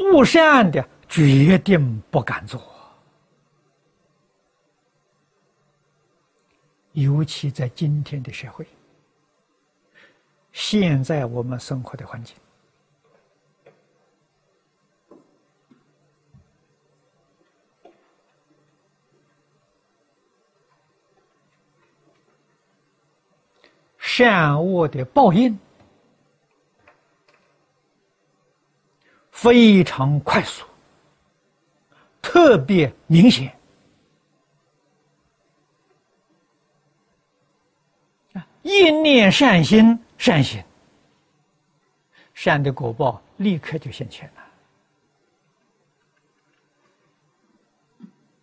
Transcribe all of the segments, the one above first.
不善的决定不敢做，尤其在今天的社会，现在我们生活的环境。善恶的报应非常快速，特别明显。一念善心，善心，善的果报立刻就现前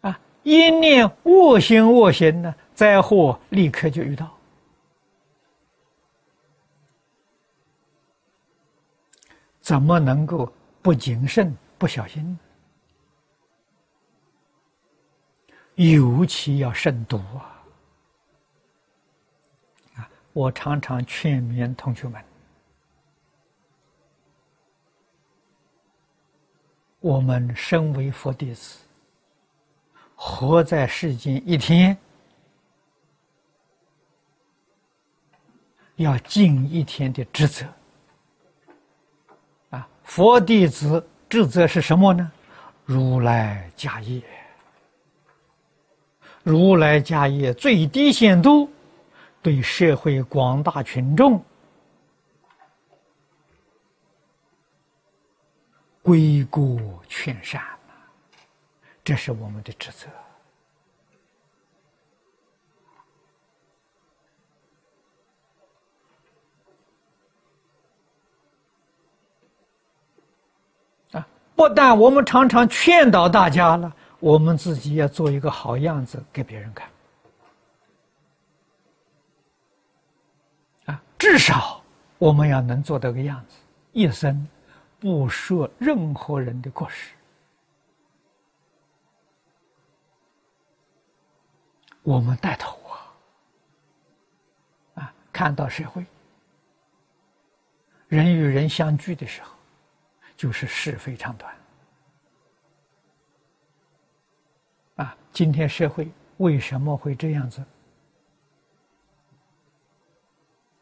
了。啊，一念恶心，恶心呢，灾祸立刻就遇到。怎么能够不谨慎、不小心？尤其要慎独啊！啊，我常常劝勉同学们：我们身为佛弟子，活在世间一天，要尽一天的职责。佛弟子职责是什么呢？如来家业，如来家业最低限度对社会广大群众归过劝善，这是我们的职责。不但我们常常劝导大家了，我们自己要做一个好样子给别人看。啊，至少我们要能做到个样子，一生不说任何人的过失。我们带头啊，啊，看到社会人与人相聚的时候。就是是非长短啊！今天社会为什么会这样子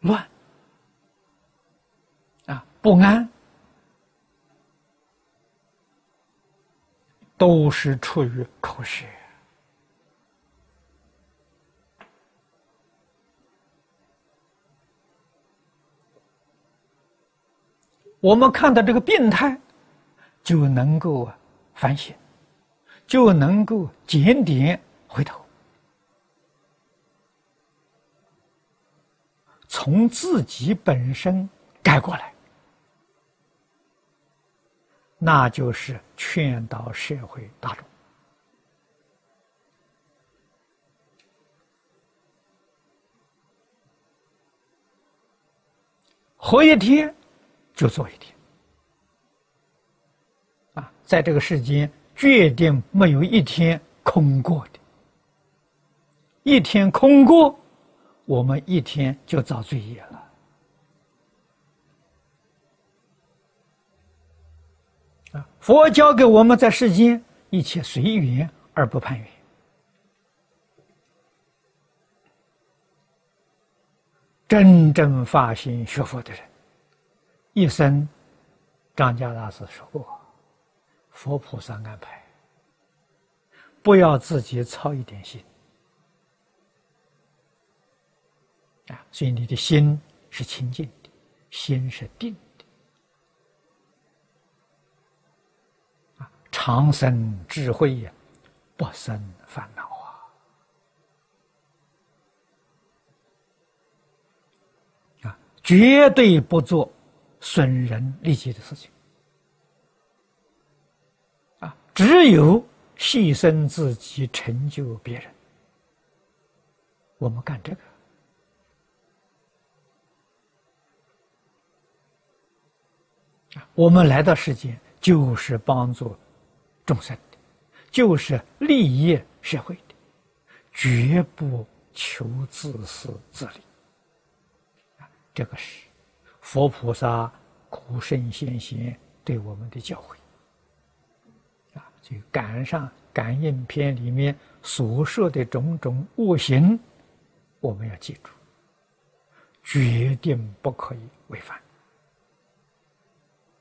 乱啊？不安，都是出于口舌。我们看到这个病态，就能够反省，就能够检点回头，从自己本身改过来，那就是劝导社会大众，活一天。就做一天，啊，在这个世间，决定没有一天空过的。一天空过，我们一天就造罪业了。啊，佛教给我们在世间一切随缘而不攀缘，真正发心学佛的人。一生，张家大师说过：“佛菩萨安排，不要自己操一点心啊！所以你的心是清净的，心是定的啊！长生智慧呀，不生烦恼啊！啊，绝对不做。”损人利己的事情啊，只有牺牲自己成就别人。我们干这个啊，我们来到世间就是帮助众生的，就是利益社会的，绝不求自私自利啊，这个是。佛菩萨、古圣先贤对我们的教诲，啊就赶上感应篇里面所说的种种恶行，我们要记住，决定不可以违反。